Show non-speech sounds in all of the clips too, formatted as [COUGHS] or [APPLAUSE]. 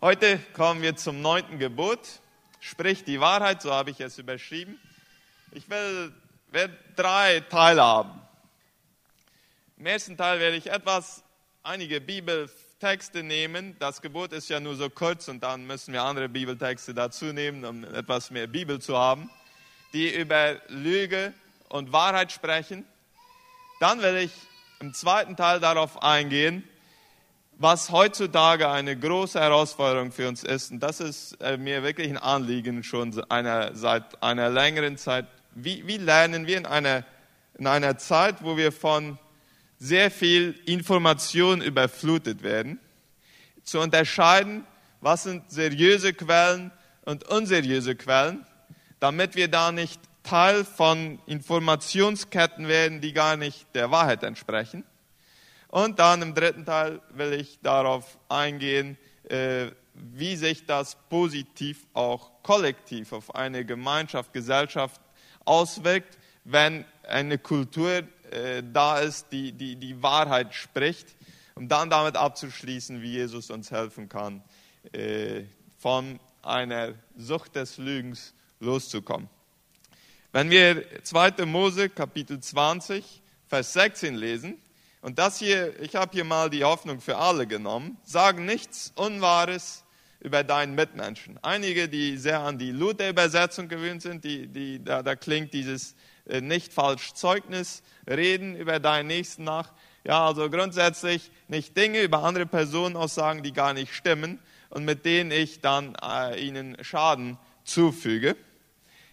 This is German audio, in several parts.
Heute kommen wir zum neunten Gebot. Sprich die Wahrheit, so habe ich es überschrieben. Ich werde drei Teile haben. Im ersten Teil werde ich etwas, einige Bibeltexte nehmen. Das Gebot ist ja nur so kurz und dann müssen wir andere Bibeltexte dazu nehmen, um etwas mehr Bibel zu haben, die über Lüge und Wahrheit sprechen. Dann will ich im zweiten Teil darauf eingehen, was heutzutage eine große Herausforderung für uns ist. Und das ist äh, mir wirklich ein Anliegen schon einer, seit einer längeren Zeit. Wie, wie lernen wir in einer, in einer Zeit, wo wir von sehr viel Information überflutet werden, zu unterscheiden, was sind seriöse Quellen und unseriöse Quellen, damit wir da nicht Teil von Informationsketten werden, die gar nicht der Wahrheit entsprechen. Und dann im dritten Teil will ich darauf eingehen, äh, wie sich das positiv auch kollektiv auf eine Gemeinschaft, Gesellschaft auswirkt, wenn eine Kultur äh, da ist, die, die die Wahrheit spricht, um dann damit abzuschließen, wie Jesus uns helfen kann, äh, von einer Sucht des Lügens loszukommen. Wenn wir 2. Mose Kapitel 20, Vers 16 lesen, und das hier, ich habe hier mal die Hoffnung für alle genommen, sagen nichts Unwahres über deinen Mitmenschen. Einige, die sehr an die Luther-Übersetzung gewöhnt sind, die, die, da, da klingt dieses äh, nicht falsch Zeugnis, reden über deinen Nächsten nach. Ja, also grundsätzlich nicht Dinge über andere Personen aussagen, die gar nicht stimmen und mit denen ich dann äh, ihnen Schaden zufüge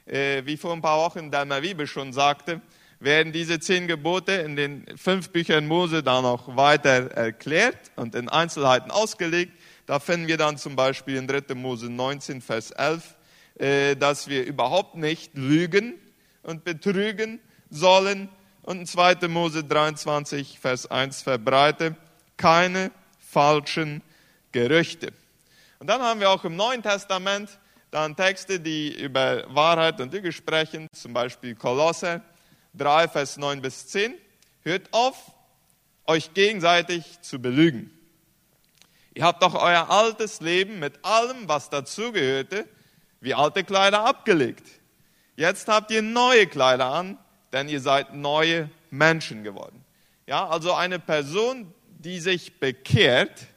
äh, wie vor ein paar Wochen der Bibel schon sagte, werden diese zehn Gebote in den fünf Büchern Mose dann noch weiter erklärt und in Einzelheiten ausgelegt. Da finden wir dann zum Beispiel in 3. Mose 19, Vers 11, äh, dass wir überhaupt nicht lügen und betrügen sollen. Und in 2. Mose 23, Vers 1 verbreite keine falschen Gerüchte. Und dann haben wir auch im Neuen Testament dann Texte, die über Wahrheit und Lüge sprechen, zum Beispiel Kolosser 3, Vers 9 bis 10. Hört auf, euch gegenseitig zu belügen. Ihr habt doch euer altes Leben mit allem, was dazugehörte, wie alte Kleider abgelegt. Jetzt habt ihr neue Kleider an, denn ihr seid neue Menschen geworden. Ja, also eine Person, die sich bekehrt,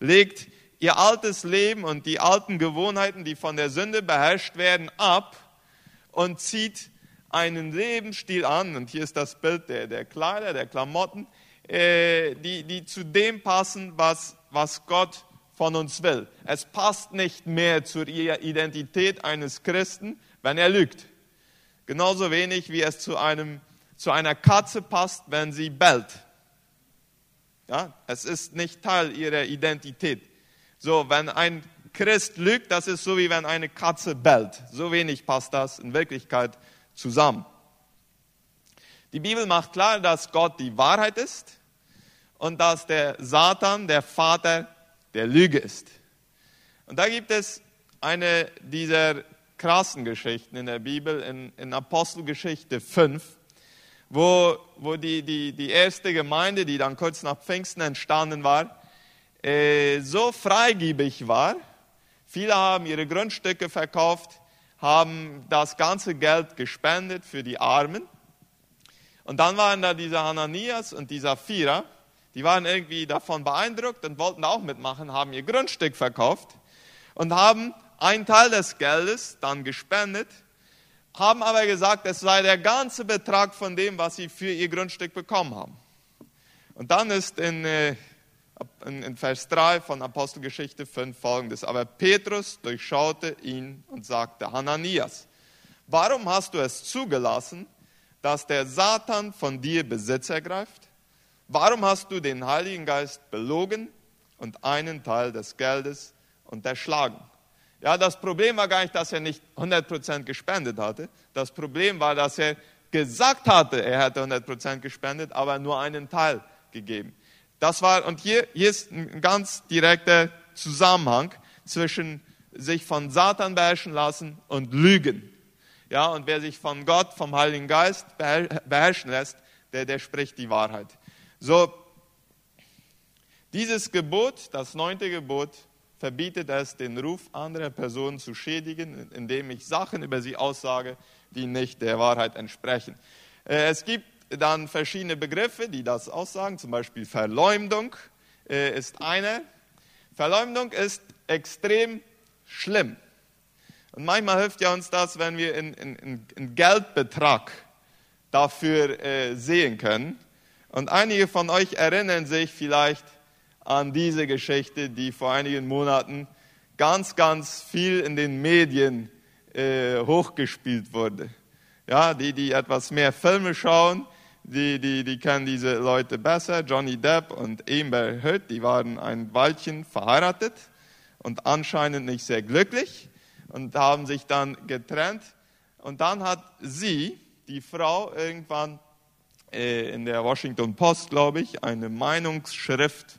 legt ihr altes Leben und die alten Gewohnheiten, die von der Sünde beherrscht werden, ab und zieht einen Lebensstil an. Und hier ist das Bild der, der Kleider, der Klamotten, äh, die, die zu dem passen, was, was Gott von uns will. Es passt nicht mehr zur Identität eines Christen, wenn er lügt. Genauso wenig wie es zu, einem, zu einer Katze passt, wenn sie bellt. Ja, es ist nicht Teil ihrer Identität. So, wenn ein Christ lügt, das ist so wie wenn eine Katze bellt. So wenig passt das in Wirklichkeit zusammen. Die Bibel macht klar, dass Gott die Wahrheit ist und dass der Satan der Vater der Lüge ist. Und da gibt es eine dieser krassen Geschichten in der Bibel, in, in Apostelgeschichte 5, wo, wo die, die, die erste Gemeinde, die dann kurz nach Pfingsten entstanden war, äh, so freigebig war. Viele haben ihre Grundstücke verkauft, haben das ganze Geld gespendet für die Armen. Und dann waren da dieser Hananias und dieser Vierer, die waren irgendwie davon beeindruckt und wollten auch mitmachen, haben ihr Grundstück verkauft und haben einen Teil des Geldes dann gespendet, haben aber gesagt, es sei der ganze Betrag von dem, was sie für ihr Grundstück bekommen haben. Und dann ist in äh, in Vers 3 von Apostelgeschichte 5 folgendes. Aber Petrus durchschaute ihn und sagte, Hananias, warum hast du es zugelassen, dass der Satan von dir Besitz ergreift? Warum hast du den Heiligen Geist belogen und einen Teil des Geldes unterschlagen? Ja, das Problem war gar nicht, dass er nicht 100% gespendet hatte. Das Problem war, dass er gesagt hatte, er hätte 100% gespendet, aber nur einen Teil gegeben. Das war, und hier, hier ist ein ganz direkter Zusammenhang zwischen sich von Satan beherrschen lassen und Lügen. Ja, und wer sich von Gott, vom Heiligen Geist beherrschen lässt, der, der spricht die Wahrheit. So, dieses Gebot, das neunte Gebot, verbietet es, den Ruf anderer Personen zu schädigen, indem ich Sachen über sie aussage, die nicht der Wahrheit entsprechen. Äh, es gibt dann verschiedene Begriffe, die das aussagen, zum Beispiel Verleumdung äh, ist eine. Verleumdung ist extrem schlimm. Und manchmal hilft ja uns das, wenn wir einen Geldbetrag dafür äh, sehen können. Und einige von euch erinnern sich vielleicht an diese Geschichte, die vor einigen Monaten ganz, ganz viel in den Medien äh, hochgespielt wurde. Ja, die, die etwas mehr Filme schauen, die, die, die kennen diese Leute besser. Johnny Depp und Amber Heard, die waren ein Weilchen verheiratet und anscheinend nicht sehr glücklich und haben sich dann getrennt. Und dann hat sie, die Frau, irgendwann äh, in der Washington Post, glaube ich, eine Meinungsschrift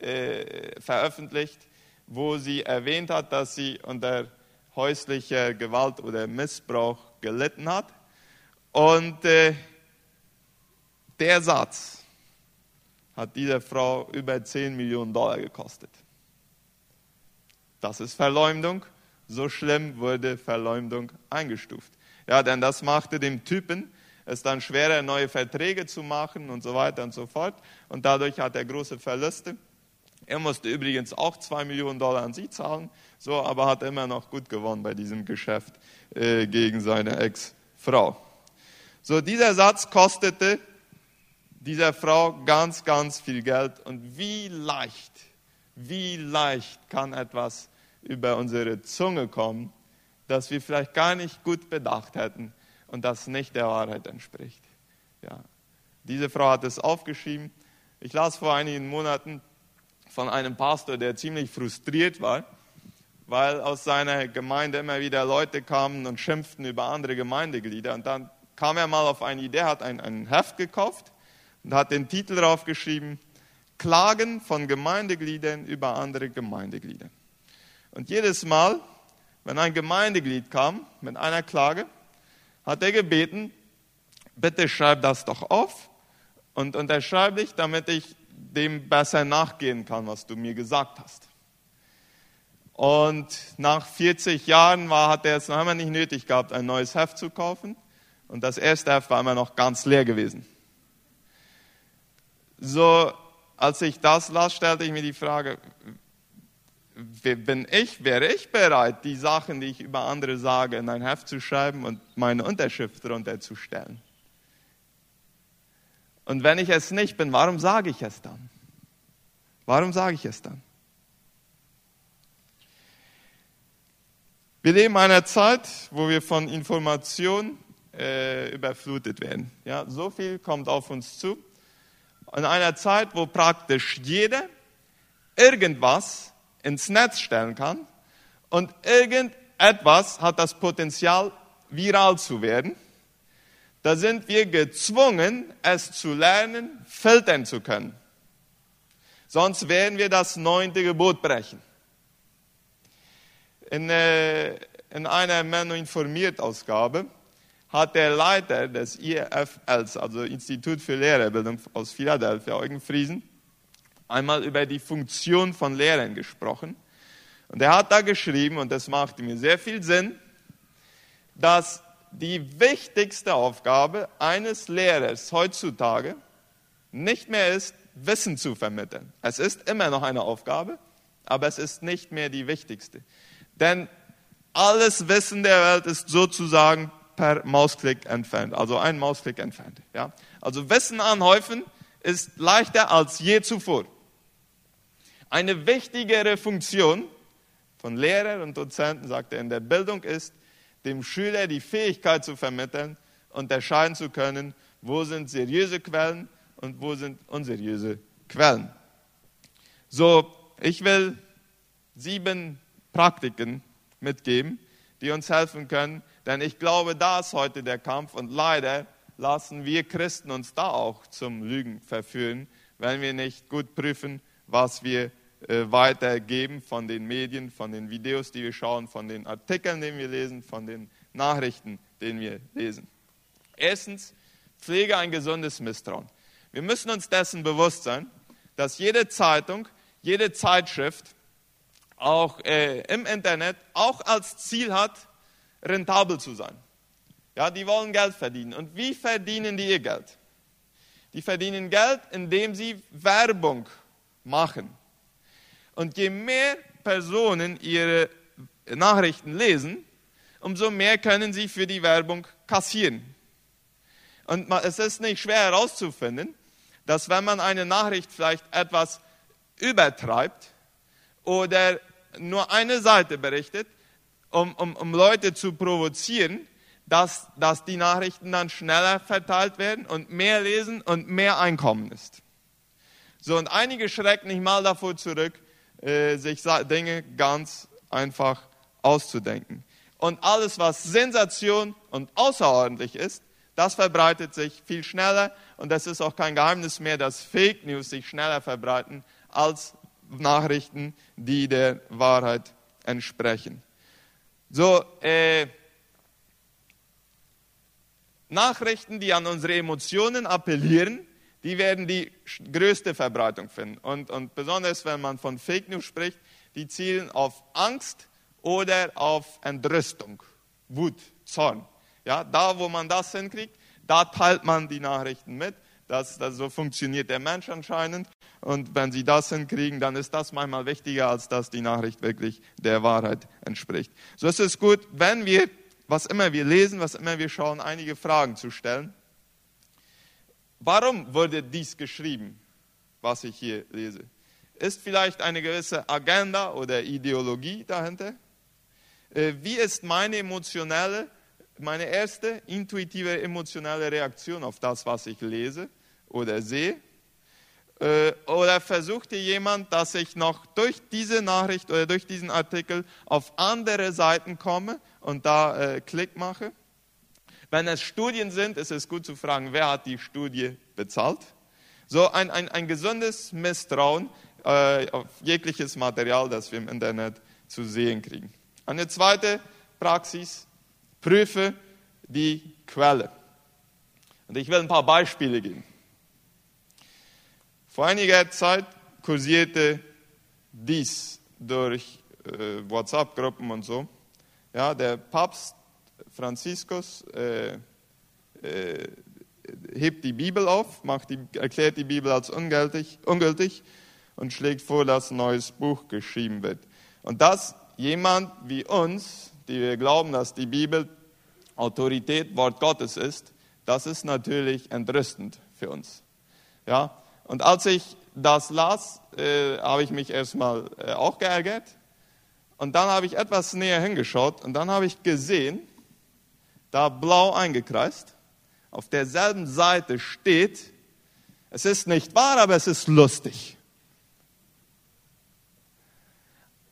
äh, veröffentlicht, wo sie erwähnt hat, dass sie unter häuslicher Gewalt oder Missbrauch gelitten hat. Und äh, der Satz hat dieser Frau über 10 Millionen Dollar gekostet. Das ist Verleumdung. So schlimm wurde Verleumdung eingestuft. Ja, denn das machte dem Typen es dann schwerer, neue Verträge zu machen und so weiter und so fort. Und dadurch hat er große Verluste. Er musste übrigens auch zwei Millionen Dollar an sie zahlen, so, aber hat immer noch gut gewonnen bei diesem Geschäft äh, gegen seine Ex-Frau. So, dieser Satz kostete dieser Frau ganz, ganz viel Geld. Und wie leicht, wie leicht kann etwas über unsere Zunge kommen, das wir vielleicht gar nicht gut bedacht hätten und das nicht der Wahrheit entspricht. Ja. Diese Frau hat es aufgeschrieben. Ich las vor einigen Monaten von einem Pastor, der ziemlich frustriert war, weil aus seiner Gemeinde immer wieder Leute kamen und schimpften über andere Gemeindeglieder. Und dann kam er mal auf eine Idee, hat ein, ein Heft gekauft und hat den Titel drauf geschrieben, Klagen von Gemeindegliedern über andere Gemeindeglieder. Und jedes Mal, wenn ein Gemeindeglied kam mit einer Klage, hat er gebeten, bitte schreib das doch auf und unterschreibe dich, damit ich dem besser nachgehen kann, was du mir gesagt hast. Und nach 40 Jahren war, hat er es noch einmal nicht nötig gehabt, ein neues Heft zu kaufen. Und das erste Heft war immer noch ganz leer gewesen. So, als ich das las, stellte ich mir die Frage, bin ich, wäre ich bereit, die Sachen, die ich über andere sage, in ein Heft zu schreiben und meine Unterschrift darunter zu stellen? Und wenn ich es nicht bin, warum sage ich es dann? Warum sage ich es dann? Wir leben in einer Zeit, wo wir von Informationen äh, überflutet werden. Ja, so viel kommt auf uns zu. In einer Zeit, wo praktisch jeder irgendwas ins Netz stellen kann und irgendetwas hat das Potenzial, viral zu werden, da sind wir gezwungen, es zu lernen, filtern zu können. Sonst werden wir das neunte Gebot brechen. In, äh, in einer Menno informiert Ausgabe hat der Leiter des IFLs, also Institut für Lehrerbildung aus Philadelphia, Eugen Friesen, einmal über die Funktion von Lehrern gesprochen. Und er hat da geschrieben, und das macht mir sehr viel Sinn, dass die wichtigste Aufgabe eines Lehrers heutzutage nicht mehr ist, Wissen zu vermitteln. Es ist immer noch eine Aufgabe, aber es ist nicht mehr die wichtigste. Denn alles Wissen der Welt ist sozusagen per Mausklick entfernt, also ein Mausklick entfernt. Ja? Also Wissen anhäufen ist leichter als je zuvor. Eine wichtigere Funktion von Lehrern und Dozenten, sagt er, in der Bildung ist, dem Schüler die Fähigkeit zu vermitteln, unterscheiden zu können, wo sind seriöse Quellen und wo sind unseriöse Quellen. So, ich will sieben Praktiken mitgeben, die uns helfen können, denn ich glaube, da ist heute der Kampf und leider lassen wir Christen uns da auch zum Lügen verführen, wenn wir nicht gut prüfen, was wir äh, weitergeben von den Medien, von den Videos, die wir schauen, von den Artikeln, die wir lesen, von den Nachrichten, die wir lesen. Erstens, pflege ein gesundes Misstrauen. Wir müssen uns dessen bewusst sein, dass jede Zeitung, jede Zeitschrift auch äh, im Internet, auch als Ziel hat, rentabel zu sein. Ja, die wollen Geld verdienen. Und wie verdienen die ihr Geld? Die verdienen Geld, indem sie Werbung machen. Und je mehr Personen ihre Nachrichten lesen, umso mehr können sie für die Werbung kassieren. Und es ist nicht schwer herauszufinden, dass wenn man eine Nachricht vielleicht etwas übertreibt oder nur eine Seite berichtet, um, um, um Leute zu provozieren, dass, dass die Nachrichten dann schneller verteilt werden und mehr lesen und mehr Einkommen ist. So, und einige schrecken nicht mal davor zurück, äh, sich Dinge ganz einfach auszudenken. Und alles, was Sensation und außerordentlich ist, das verbreitet sich viel schneller und das ist auch kein Geheimnis mehr, dass Fake News sich schneller verbreiten als Nachrichten, die der Wahrheit entsprechen. So, äh, Nachrichten, die an unsere Emotionen appellieren, die werden die größte Verbreitung finden. Und, und besonders wenn man von Fake News spricht, die zielen auf Angst oder auf Entrüstung, Wut, Zorn. Ja, da, wo man das hinkriegt, da teilt man die Nachrichten mit. Das, das, so funktioniert der Mensch anscheinend. Und wenn sie das hinkriegen, dann ist das manchmal wichtiger, als dass die Nachricht wirklich der Wahrheit entspricht. So ist es gut, wenn wir, was immer wir lesen, was immer wir schauen, einige Fragen zu stellen. Warum wurde dies geschrieben, was ich hier lese? Ist vielleicht eine gewisse Agenda oder Ideologie dahinter? Äh, wie ist meine emotionelle meine erste intuitive emotionale Reaktion auf das, was ich lese oder sehe? Äh, oder versuchte jemand, dass ich noch durch diese Nachricht oder durch diesen Artikel auf andere Seiten komme und da äh, Klick mache? Wenn es Studien sind, ist es gut zu fragen, wer hat die Studie bezahlt? So ein, ein, ein gesundes Misstrauen äh, auf jegliches Material, das wir im Internet zu sehen kriegen. Eine zweite Praxis Prüfe die Quelle. Und ich will ein paar Beispiele geben. Vor einiger Zeit kursierte dies durch äh, WhatsApp-Gruppen und so. Ja, der Papst Franziskus äh, äh, hebt die Bibel auf, macht die, erklärt die Bibel als ungültig, ungültig und schlägt vor, dass ein neues Buch geschrieben wird. Und dass jemand wie uns, die wir glauben, dass die Bibel Autorität Wort Gottes ist, das ist natürlich entrüstend für uns. Ja? Und als ich das las, äh, habe ich mich erstmal äh, auch geärgert. Und dann habe ich etwas näher hingeschaut und dann habe ich gesehen, da blau eingekreist, auf derselben Seite steht, es ist nicht wahr, aber es ist lustig.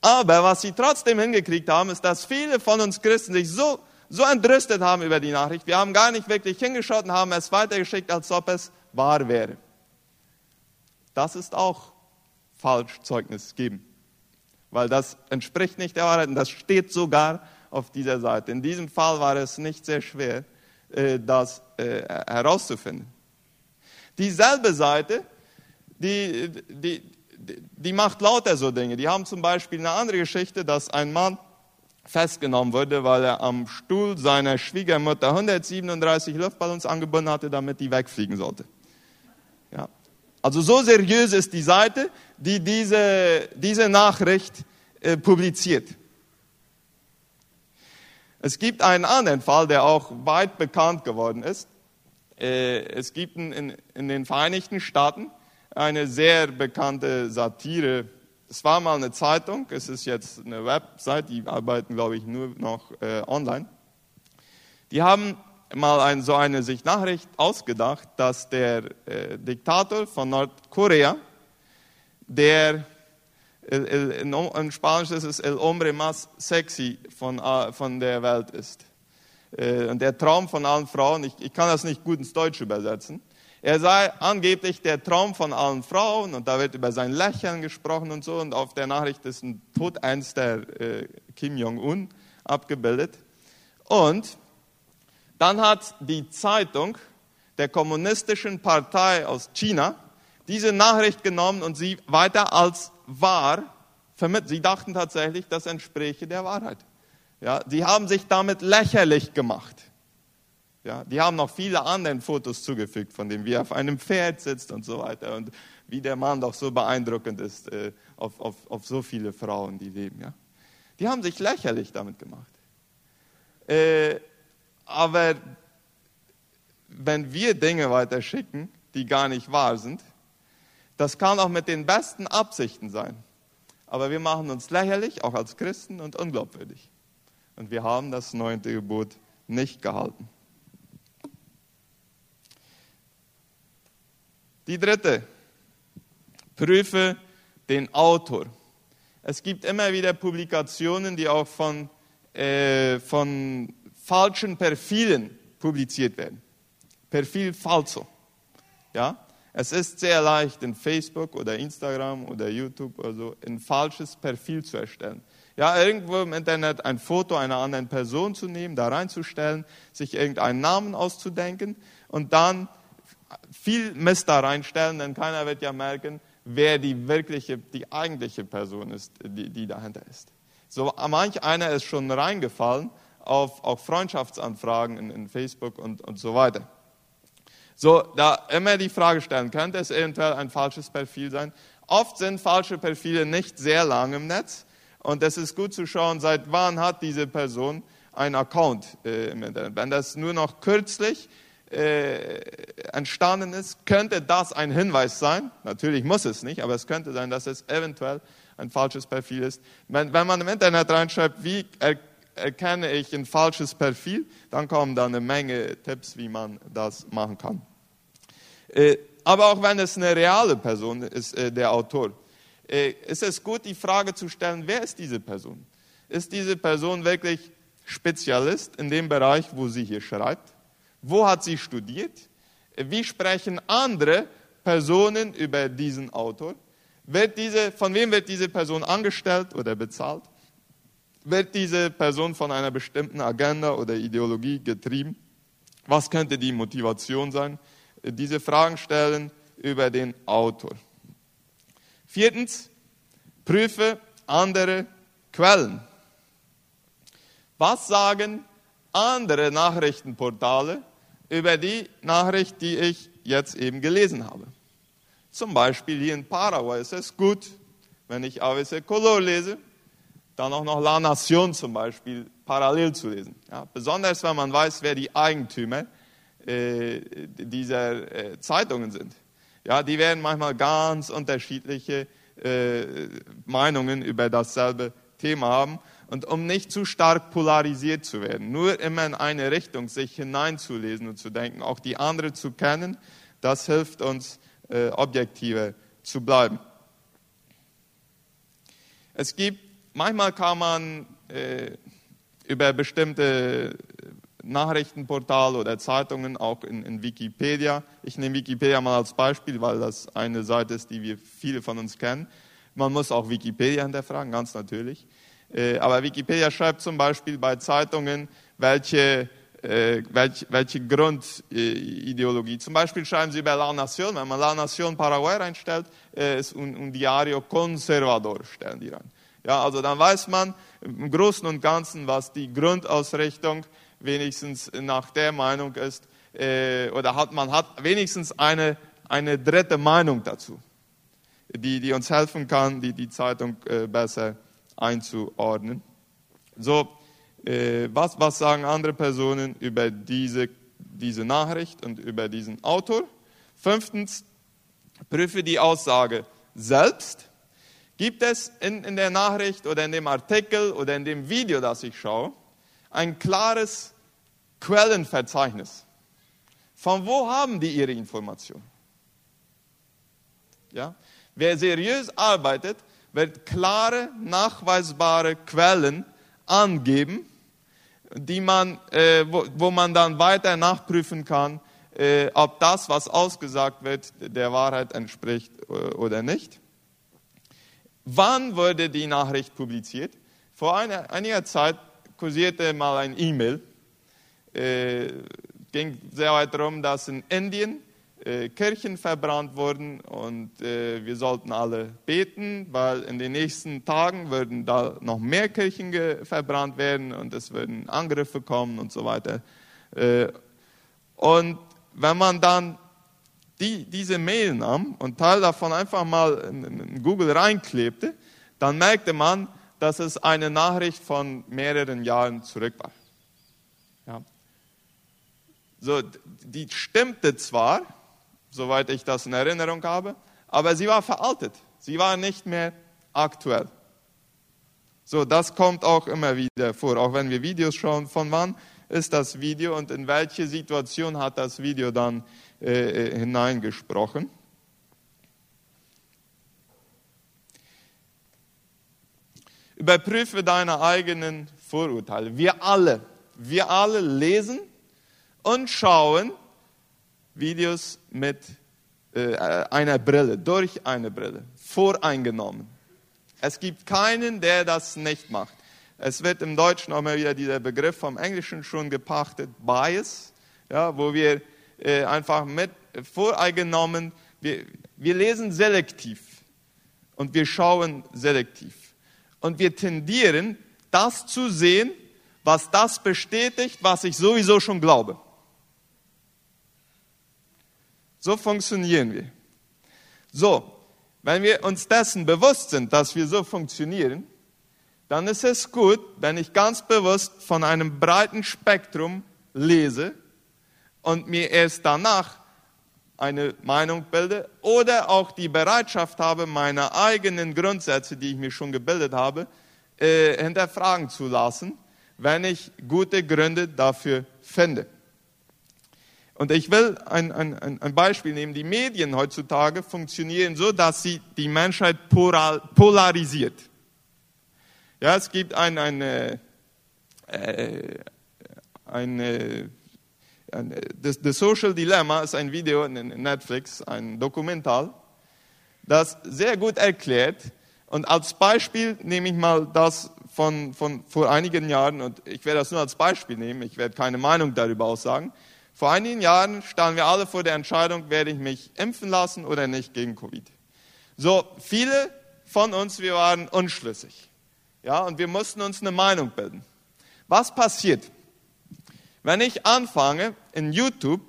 Aber was sie trotzdem hingekriegt haben, ist, dass viele von uns Christen sich so so entrüstet haben über die Nachricht. Wir haben gar nicht wirklich hingeschaut und haben es weitergeschickt, als ob es wahr wäre. Das ist auch falsch Zeugnis geben, weil das entspricht nicht der Wahrheit und das steht sogar auf dieser Seite. In diesem Fall war es nicht sehr schwer, äh, das äh, herauszufinden. Dieselbe Seite, die, die, die macht lauter so Dinge. Die haben zum Beispiel eine andere Geschichte, dass ein Mann festgenommen wurde, weil er am Stuhl seiner Schwiegermutter 137 Luftballons angebunden hatte, damit die wegfliegen sollte. Also so seriös ist die Seite, die diese, diese Nachricht äh, publiziert. Es gibt einen anderen Fall, der auch weit bekannt geworden ist. Äh, es gibt in, in den Vereinigten Staaten eine sehr bekannte Satire es war mal eine Zeitung, es ist jetzt eine Website, die arbeiten, glaube ich, nur noch äh, online. Die haben mal ein, so eine sich Nachricht ausgedacht, dass der äh, Diktator von Nordkorea, der in, in Spanisch ist es el hombre más sexy von, äh, von der Welt ist. Äh, und der Traum von allen Frauen, ich, ich kann das nicht gut ins Deutsche übersetzen, er sei angeblich der Traum von allen Frauen und da wird über sein Lächeln gesprochen und so und auf der Nachricht ist ein Tod der äh, Kim Jong-un abgebildet. Und dann hat die Zeitung der Kommunistischen Partei aus China diese Nachricht genommen und sie weiter als wahr vermittelt. Sie dachten tatsächlich, das entspräche der Wahrheit. Ja, sie haben sich damit lächerlich gemacht. Ja, die haben noch viele andere Fotos zugefügt, von dem wie er auf einem Pferd sitzt und so weiter und wie der Mann doch so beeindruckend ist äh, auf, auf, auf so viele Frauen, die leben. Ja. Die haben sich lächerlich damit gemacht. Äh, aber wenn wir Dinge weiterschicken, die gar nicht wahr sind, das kann auch mit den besten Absichten sein. Aber wir machen uns lächerlich, auch als Christen, und unglaubwürdig. Und wir haben das neunte Gebot nicht gehalten. Die dritte, prüfe den Autor. Es gibt immer wieder Publikationen, die auch von, äh, von falschen Perfilen publiziert werden. Perfil falso. Ja? Es ist sehr leicht, in Facebook oder Instagram oder YouTube oder so ein falsches Perfil zu erstellen. Ja, irgendwo im Internet ein Foto einer anderen Person zu nehmen, da reinzustellen, sich irgendeinen Namen auszudenken und dann viel Mist da reinstellen, denn keiner wird ja merken, wer die wirkliche, die eigentliche Person ist, die, die dahinter ist. So manch einer ist schon reingefallen auf, auf Freundschaftsanfragen in, in Facebook und, und so weiter. So, da immer die Frage stellen, könnte es eventuell ein falsches Profil sein? Oft sind falsche Profile nicht sehr lang im Netz und es ist gut zu schauen, seit wann hat diese Person einen Account äh, im Internet. Wenn das nur noch kürzlich äh, entstanden ist, könnte das ein Hinweis sein. Natürlich muss es nicht, aber es könnte sein, dass es eventuell ein falsches Profil ist. Wenn, wenn man im Internet reinschreibt, wie er, erkenne ich ein falsches Profil, dann kommen da eine Menge Tipps, wie man das machen kann. Äh, aber auch wenn es eine reale Person ist, äh, der Autor, äh, ist es gut, die Frage zu stellen, wer ist diese Person? Ist diese Person wirklich Spezialist in dem Bereich, wo sie hier schreibt? Wo hat sie studiert? Wie sprechen andere Personen über diesen Autor? Wird diese, von wem wird diese Person angestellt oder bezahlt? Wird diese Person von einer bestimmten Agenda oder Ideologie getrieben? Was könnte die Motivation sein? Diese Fragen stellen über den Autor. Viertens, prüfe andere Quellen. Was sagen andere Nachrichtenportale über die Nachricht, die ich jetzt eben gelesen habe. Zum Beispiel hier in Paraguay ist es gut, wenn ich ABC Color lese, dann auch noch La Nation zum Beispiel parallel zu lesen. Ja, besonders wenn man weiß, wer die Eigentümer äh, dieser äh, Zeitungen sind. Ja, die werden manchmal ganz unterschiedliche äh, Meinungen über dasselbe Thema haben. Und um nicht zu stark polarisiert zu werden, nur immer in eine Richtung sich hineinzulesen und zu denken, auch die andere zu kennen, das hilft uns, äh, objektiver zu bleiben. Es gibt, manchmal kann man äh, über bestimmte Nachrichtenportale oder Zeitungen, auch in, in, Wikipedia. Ich nehme Wikipedia mal als Beispiel, weil das eine Seite ist, die wir viele von uns kennen. Man muss auch Wikipedia hinterfragen, ganz natürlich. Äh, aber Wikipedia schreibt zum Beispiel bei Zeitungen, welche, äh, welche, welche Grundideologie. Zum Beispiel schreiben sie über La Nación, wenn man La Nación Paraguay reinstellt, äh, ist un, un Diario Conservador, stellen die rein. Ja, also dann weiß man im Großen und Ganzen, was die Grundausrichtung wenigstens nach der Meinung ist, äh, oder hat man hat wenigstens eine, eine dritte Meinung dazu, die, die uns helfen kann, die die Zeitung äh, besser einzuordnen. So, äh, was, was sagen andere Personen über diese, diese Nachricht und über diesen Autor? Fünftens, prüfe die Aussage selbst. Gibt es in, in der Nachricht oder in dem Artikel oder in dem Video, das ich schaue, ein klares Quellenverzeichnis? Von wo haben die ihre Informationen? Ja? Wer seriös arbeitet, wird klare, nachweisbare Quellen angeben, die man, äh, wo, wo, man dann weiter nachprüfen kann, äh, ob das, was ausgesagt wird, der Wahrheit entspricht äh, oder nicht. Wann wurde die Nachricht publiziert? Vor einer, einiger Zeit kursierte mal ein E-Mail, äh, ging sehr weit darum, dass in Indien äh, Kirchen verbrannt wurden und äh, wir sollten alle beten, weil in den nächsten Tagen würden da noch mehr Kirchen verbrannt werden und es würden Angriffe kommen und so weiter. Äh, und wenn man dann die, diese Mail nahm und Teil davon einfach mal in, Google reinklebte, dann merkte man, dass es eine Nachricht von mehreren Jahren zurück war. Ja. So, die stimmte zwar, soweit ich das in Erinnerung habe, aber sie war veraltet. Sie war nicht mehr aktuell. So, das kommt auch immer wieder vor, auch wenn wir Videos schauen, von wann ist das Video und in welche Situation hat das Video dann äh, äh hineingesprochen. Überprüfe deine eigenen Vorurteile. Wir alle, wir alle lesen und schauen Videos mit äh, einer Brille, durch eine Brille, voreingenommen. Es gibt keinen, der das nicht macht. Es wird im Deutschen auch mal wieder dieser Begriff vom Englischen schon gepachtet, Bias, ja, wo wir äh, einfach mit voreingenommen, wir, wir lesen selektiv und wir schauen selektiv. Und wir tendieren, das zu sehen, was das bestätigt, was ich sowieso schon glaube. So funktionieren wir. So, wenn wir uns dessen bewusst sind, dass wir so funktionieren, dann ist es gut, wenn ich ganz bewusst von einem breiten Spektrum lese und mir erst danach eine Meinung bilde oder auch die Bereitschaft habe, meine eigenen Grundsätze, die ich mir schon gebildet habe, äh, hinterfragen zu lassen, wenn ich gute Gründe dafür finde. Und ich will ein, ein, ein Beispiel nehmen. Die Medien heutzutage funktionieren so, dass sie die Menschheit polarisiert. Ja, es gibt ein, eine, äh, eine, das, The Social Dilemma ist ein Video in Netflix, ein Dokumental, das sehr gut erklärt. Und als Beispiel nehme ich mal das von, von vor einigen Jahren, und ich werde das nur als Beispiel nehmen, ich werde keine Meinung darüber aussagen. Vor einigen Jahren standen wir alle vor der Entscheidung, werde ich mich impfen lassen oder nicht gegen Covid. So, viele von uns, wir waren unschlüssig. Ja, und wir mussten uns eine Meinung bilden. Was passiert? Wenn ich anfange in YouTube,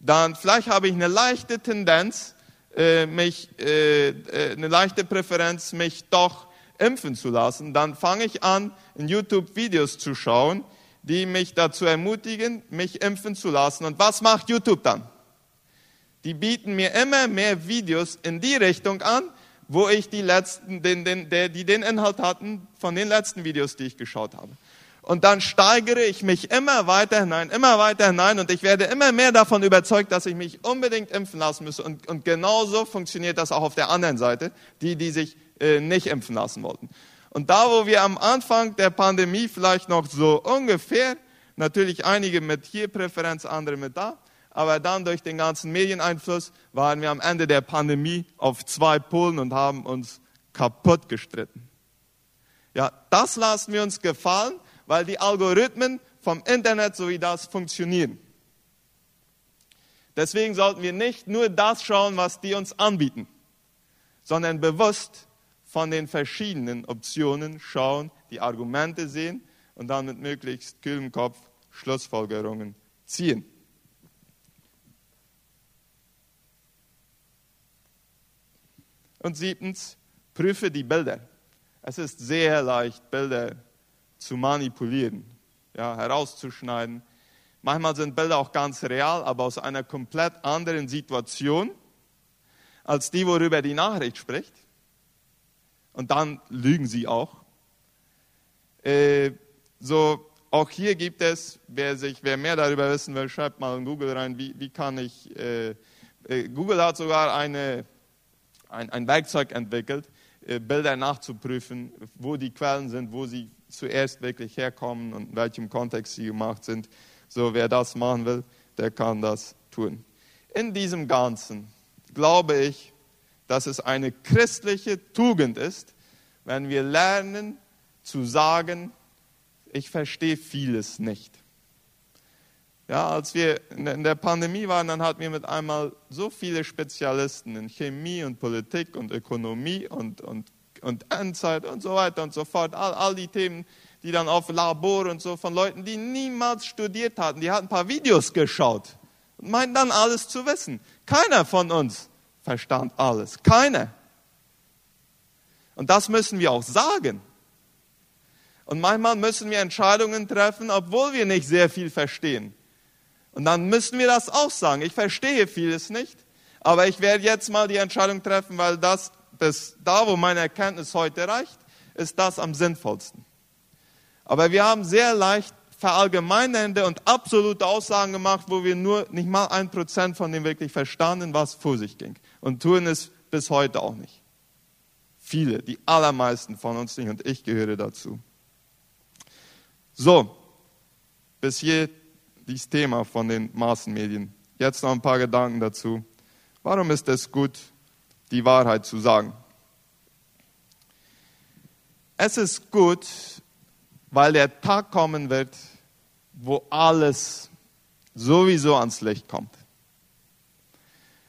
dann vielleicht habe ich eine leichte Tendenz, äh, mich, äh, äh eine leichte Präferenz, mich doch impfen zu lassen. Dann fange ich an, in YouTube Videos zu schauen, die mich dazu ermutigen, mich impfen zu lassen. Und was macht YouTube dann? Die bieten mir immer mehr Videos in die Richtung an, wo ich die letzten, den, den, der, die den Inhalt hatten von den letzten Videos, die ich geschaut habe. Und dann steigere ich mich immer weiter hinein, immer weiter hinein und ich werde immer mehr davon überzeugt, dass ich mich unbedingt impfen lassen muss. Und, und genauso funktioniert das auch auf der anderen Seite, die, die sich äh, nicht impfen lassen wollten. Und da, wo wir am Anfang der Pandemie vielleicht noch so ungefähr, natürlich einige mit hier Präferenz, andere mit da, aber dann durch den ganzen Medieneinfluss waren wir am Ende der Pandemie auf zwei Polen und haben uns kaputt gestritten. Ja, das lassen wir uns gefallen, weil die Algorithmen vom Internet so wie das funktionieren. Deswegen sollten wir nicht nur das schauen, was die uns anbieten, sondern bewusst von den verschiedenen Optionen schauen, die Argumente sehen und dann mit möglichst kühlem Kopf Schlussfolgerungen ziehen. Und siebtens, prüfe die Bilder. Es ist sehr leicht, Bilder zu manipulieren, ja, herauszuschneiden. Manchmal sind Bilder auch ganz real, aber aus einer komplett anderen Situation als die, worüber die Nachricht spricht und dann lügen sie auch. Äh, so, auch hier gibt es, wer, sich, wer mehr darüber wissen will, schreibt mal in Google rein, wie, wie kann ich, äh, äh, Google hat sogar eine, ein, ein Werkzeug entwickelt, Bilder nachzuprüfen, wo die Quellen sind, wo sie zuerst wirklich herkommen und in welchem Kontext sie gemacht sind. So, wer das machen will, der kann das tun. In diesem Ganzen glaube ich, dass es eine christliche Tugend ist, wenn wir lernen zu sagen, ich verstehe vieles nicht. Ja, als wir in der Pandemie waren, dann hatten wir mit einmal so viele Spezialisten in Chemie und Politik und Ökonomie und, und, und Endzeit und so weiter und so fort. All, all die Themen, die dann auf Labor und so von Leuten, die niemals studiert hatten, die hatten ein paar Videos geschaut und meinten dann alles zu wissen. Keiner von uns verstand alles. Keiner. Und das müssen wir auch sagen. Und manchmal müssen wir Entscheidungen treffen, obwohl wir nicht sehr viel verstehen. Und dann müssen wir das auch sagen. Ich verstehe vieles nicht, aber ich werde jetzt mal die Entscheidung treffen, weil das, das da, wo meine Erkenntnis heute reicht, ist das am sinnvollsten. Aber wir haben sehr leicht verallgemeinernde und absolute Aussagen gemacht, wo wir nur nicht mal ein Prozent von dem wirklich verstanden, was vor sich ging. Und tun es bis heute auch nicht. Viele, die allermeisten von uns nicht und ich gehöre dazu. So, bis hier dieses Thema von den Massenmedien. Jetzt noch ein paar Gedanken dazu. Warum ist es gut, die Wahrheit zu sagen? Es ist gut, weil der Tag kommen wird, wo alles sowieso ans Licht kommt.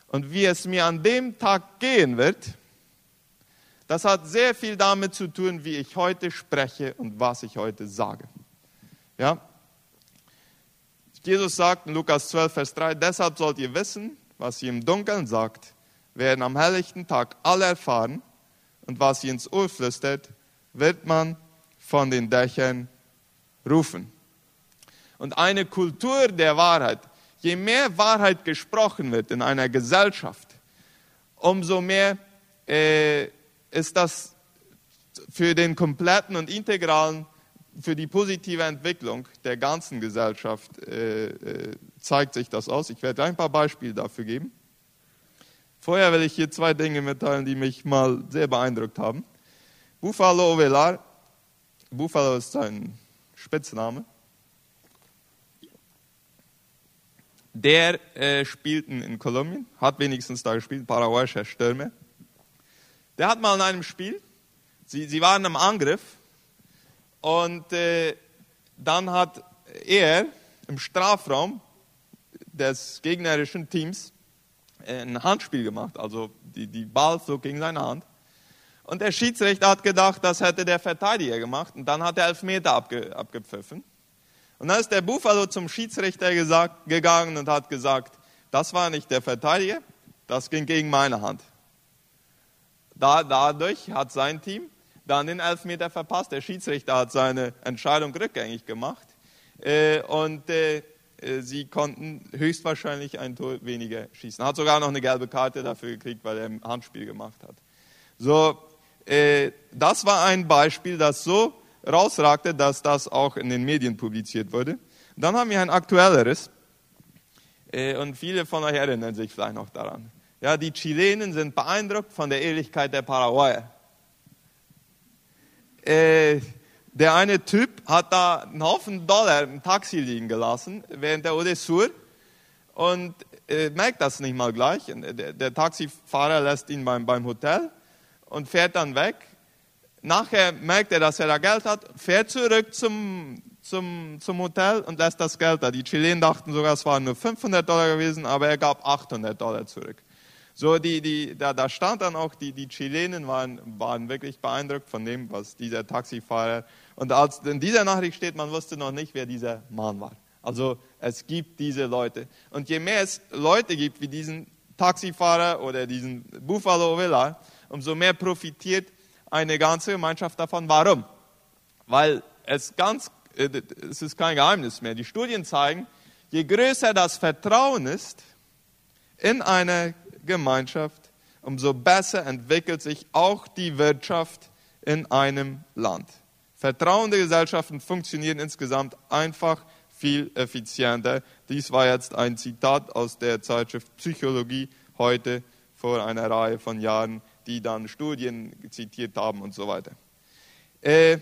Und wie es mir an dem Tag gehen wird, das hat sehr viel damit zu tun, wie ich heute spreche und was ich heute sage. Ja? Jesus sagt in Lukas 12, Vers 3, deshalb sollt ihr wissen, was ihr im Dunkeln sagt, werden am helllichten Tag alle erfahren und was ihr ins Ohr flüstert, wird man von den Dächern rufen. Und eine Kultur der Wahrheit, je mehr Wahrheit gesprochen wird in einer Gesellschaft, umso mehr äh, ist das für den kompletten und integralen für die positive Entwicklung der ganzen Gesellschaft äh, äh, zeigt sich das aus. Ich werde ein paar Beispiele dafür geben. Vorher will ich hier zwei Dinge mitteilen, die mich mal sehr beeindruckt haben. Buffalo Ovelar, Buffalo ist sein Spitzname, der äh, spielt in Kolumbien, hat wenigstens da gespielt, paraguayischer Stürmer. Der hat mal in einem Spiel, sie, sie waren im Angriff und äh, dann hat er im Strafraum des gegnerischen Teams äh, ein Handspiel gemacht. Also die, die Ball flog gegen seine Hand. Und der Schiedsrichter hat gedacht, das hätte der Verteidiger gemacht. Und dann hat er Elfmeter abge, abgepfiffen. Und dann ist der Buffalo zum Schiedsrichter gesagt, gegangen und hat gesagt, das war nicht der Verteidiger, das ging gegen meine Hand. Da, dadurch hat sein Team dann den Elfmeter verpasst. Der Schiedsrichter hat seine Entscheidung rückgängig gemacht äh, und äh, äh, sie konnten höchstwahrscheinlich ein Tor weniger schießen. Hat sogar noch eine gelbe Karte dafür gekriegt, weil er ein Handspiel gemacht hat. So, äh, das war ein Beispiel, das so rausragte, dass das auch in den Medien publiziert wurde. Dann haben wir ein aktuelleres äh, und viele von euch erinnern sich vielleicht noch daran. Ja, die Chilenen sind beeindruckt von der Ehrlichkeit der Paraguayer äh, der eine Typ hat da einen Haufen Dollar im Taxi liegen gelassen während der Odessur und äh, merkt das nicht mal gleich. Der, der, Taxifahrer lässt ihn beim, beim Hotel und fährt dann weg. Nachher merkt er, dass er da Geld hat, fährt zurück zum, zum, zum Hotel und lässt das Geld da. Die Chilenen dachten sogar, es waren nur 500 Dollar gewesen, aber er gab 800 Dollar zurück. So, die, die, da, da stand dann auch, die, die Chilenen waren, waren wirklich beeindruckt von dem, was dieser Taxifahrer, und als in dieser Nachricht steht, man wusste noch nicht, wer dieser Mann war. Also es gibt diese Leute. Und je mehr es Leute gibt wie diesen Taxifahrer oder diesen Buffalo Villa, umso mehr profitiert eine ganze Gemeinschaft davon. Warum? Weil es ganz, äh, es ist kein Geheimnis mehr. Die Studien zeigen, je größer das Vertrauen ist in eine Gemeinschaft, umso besser entwickelt sich auch die Wirtschaft in einem Land. Vertrauende Gesellschaften funktionieren insgesamt einfach viel effizienter. Dies war jetzt ein Zitat aus der Zeitschrift Psychologie heute vor einer Reihe von Jahren, die dann Studien zitiert haben und so weiter. Äh,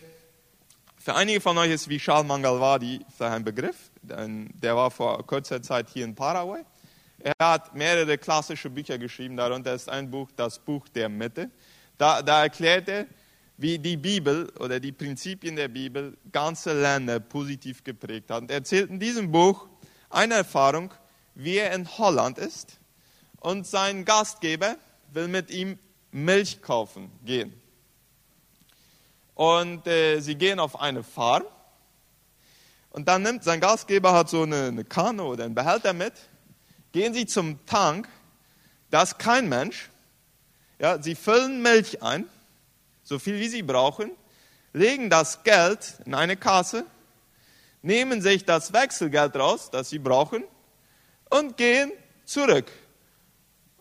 für einige von euch ist Vishal Mangalwadi vielleicht ein Begriff. Der war vor kurzer Zeit hier in Paraguay er hat mehrere klassische Bücher geschrieben, darunter ist ein Buch, das Buch der Mitte. Da, da erklärt er, wie die Bibel oder die Prinzipien der Bibel ganze Länder positiv geprägt hat. Und er erzählt in diesem Buch eine Erfahrung, wie er in Holland ist und sein Gastgeber will mit ihm Milch kaufen gehen. Und äh, sie gehen auf eine Farm und dann nimmt sein Gastgeber hat so eine, eine Kanne oder einen Behälter mit. Gehen sie zum Tank, da ist kein Mensch. Ja, sie füllen Milch ein, so viel wie sie brauchen, legen das Geld in eine Kasse, nehmen sich das Wechselgeld raus, das sie brauchen, und gehen zurück.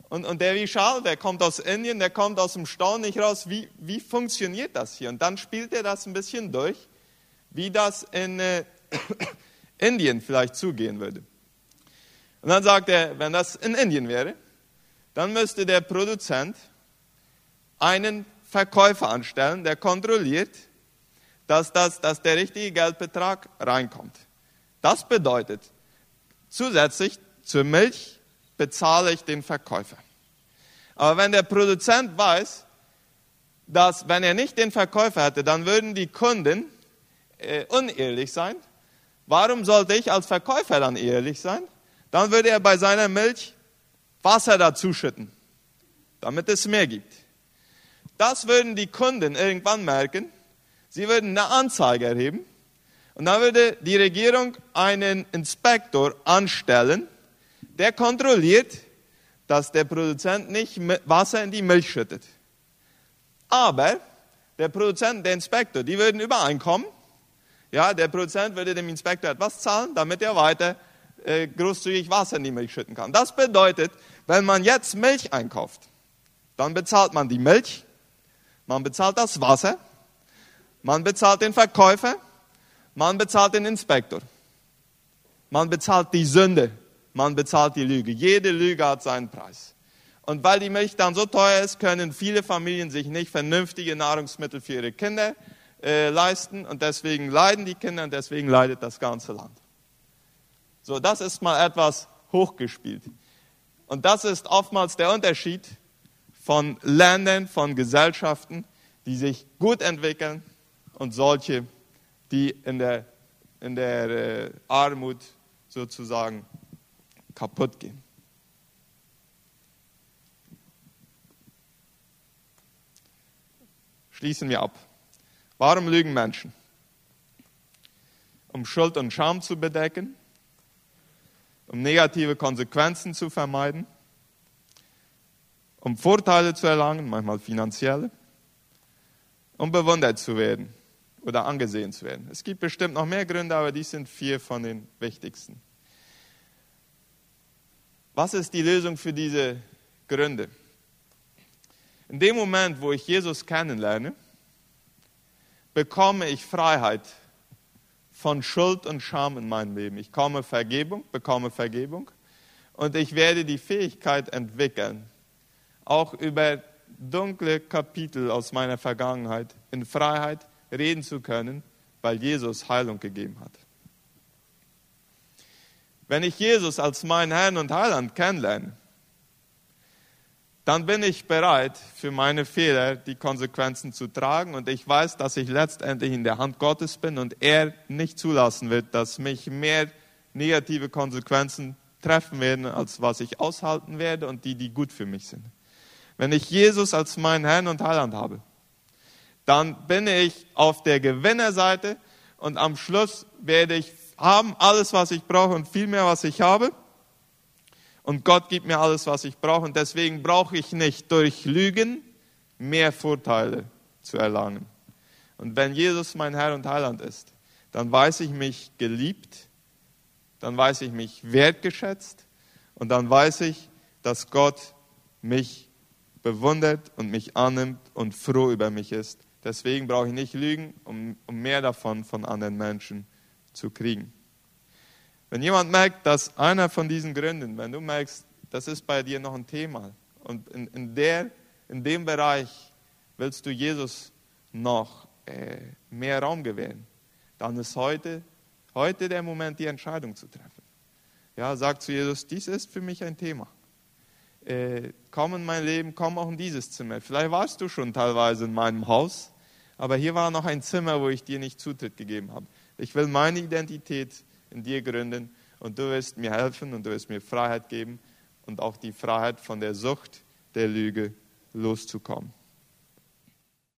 Und, und der Vishal, der kommt aus Indien, der kommt aus dem Staunen nicht raus, wie, wie funktioniert das hier? Und dann spielt er das ein bisschen durch, wie das in äh, [COUGHS] Indien vielleicht zugehen würde. Und dann sagt er, wenn das in Indien wäre, dann müsste der Produzent einen Verkäufer anstellen, der kontrolliert, dass, das, dass der richtige Geldbetrag reinkommt. Das bedeutet, zusätzlich zur Milch bezahle ich den Verkäufer. Aber wenn der Produzent weiß, dass wenn er nicht den Verkäufer hätte, dann würden die Kunden äh, unehrlich sein. Warum sollte ich als Verkäufer dann ehrlich sein? Dann würde er bei seiner Milch Wasser dazuschütten, damit es mehr gibt. Das würden die Kunden irgendwann merken. Sie würden eine Anzeige erheben und dann würde die Regierung einen Inspektor anstellen, der kontrolliert, dass der Produzent nicht Wasser in die Milch schüttet. Aber der Produzent, der Inspektor, die würden übereinkommen. Ja, der Produzent würde dem Inspektor etwas zahlen, damit er weiter äh, großzügig Wasser in die Milch schütten kann. Das bedeutet, wenn man jetzt Milch einkauft, dann bezahlt man die Milch, man bezahlt das Wasser, man bezahlt den Verkäufer, man bezahlt den Inspektor, man bezahlt die Sünde, man bezahlt die Lüge. Jede Lüge hat seinen Preis. Und weil die Milch dann so teuer ist, können viele Familien sich nicht vernünftige Nahrungsmittel für ihre Kinder äh, leisten und deswegen leiden die Kinder und deswegen leidet das ganze Land. So, das ist mal etwas hochgespielt. Und das ist oftmals der Unterschied von Ländern, von Gesellschaften, die sich gut entwickeln und solche, die in der, in der äh, Armut sozusagen kaputt gehen. Schließen wir ab. Warum lügen Menschen? Um Schuld und Scham zu bedecken, um negative Konsequenzen zu vermeiden, um Vorteile zu erlangen, manchmal finanzielle, um bewundert zu werden oder angesehen zu werden. Es gibt bestimmt noch mehr Gründe, aber die sind vier von den wichtigsten. Was ist die Lösung für diese Gründe? In dem Moment, wo ich Jesus kennenlerne, bekomme ich Freiheit von Schuld und Scham in meinem Leben. Ich komme Vergebung, bekomme Vergebung und ich werde die Fähigkeit entwickeln, auch über dunkle Kapitel aus meiner Vergangenheit in Freiheit reden zu können, weil Jesus Heilung gegeben hat. Wenn ich Jesus als meinen Herrn und Heiland kennenlerne, dann bin ich bereit, für meine Fehler die Konsequenzen zu tragen und ich weiß, dass ich letztendlich in der Hand Gottes bin und er nicht zulassen wird, dass mich mehr negative Konsequenzen treffen werden, als was ich aushalten werde und die, die gut für mich sind. Wenn ich Jesus als meinen Herrn und Heiland habe, dann bin ich auf der Gewinnerseite und am Schluss werde ich haben alles, was ich brauche und viel mehr, was ich habe. Und Gott gibt mir alles, was ich brauche. Und deswegen brauche ich nicht durch Lügen mehr Vorteile zu erlangen. Und wenn Jesus mein Herr und Heiland ist, dann weiß ich mich geliebt, dann weiß ich mich wertgeschätzt und dann weiß ich, dass Gott mich bewundert und mich annimmt und froh über mich ist. Deswegen brauche ich nicht lügen, um, um mehr davon von anderen Menschen zu kriegen. Wenn jemand merkt, dass einer von diesen Gründen, wenn du merkst, das ist bei dir noch ein Thema und in, in, der, in dem Bereich willst du Jesus noch äh, mehr Raum gewähren, dann ist heute, heute der Moment, die Entscheidung zu treffen. Ja, sag zu Jesus, dies ist für mich ein Thema. Äh, komm in mein Leben, komm auch in dieses Zimmer. Vielleicht warst du schon teilweise in meinem Haus, aber hier war noch ein Zimmer, wo ich dir nicht Zutritt gegeben habe. Ich will meine Identität in dir gründen und du wirst mir helfen und du wirst mir Freiheit geben und auch die Freiheit von der Sucht der Lüge loszukommen.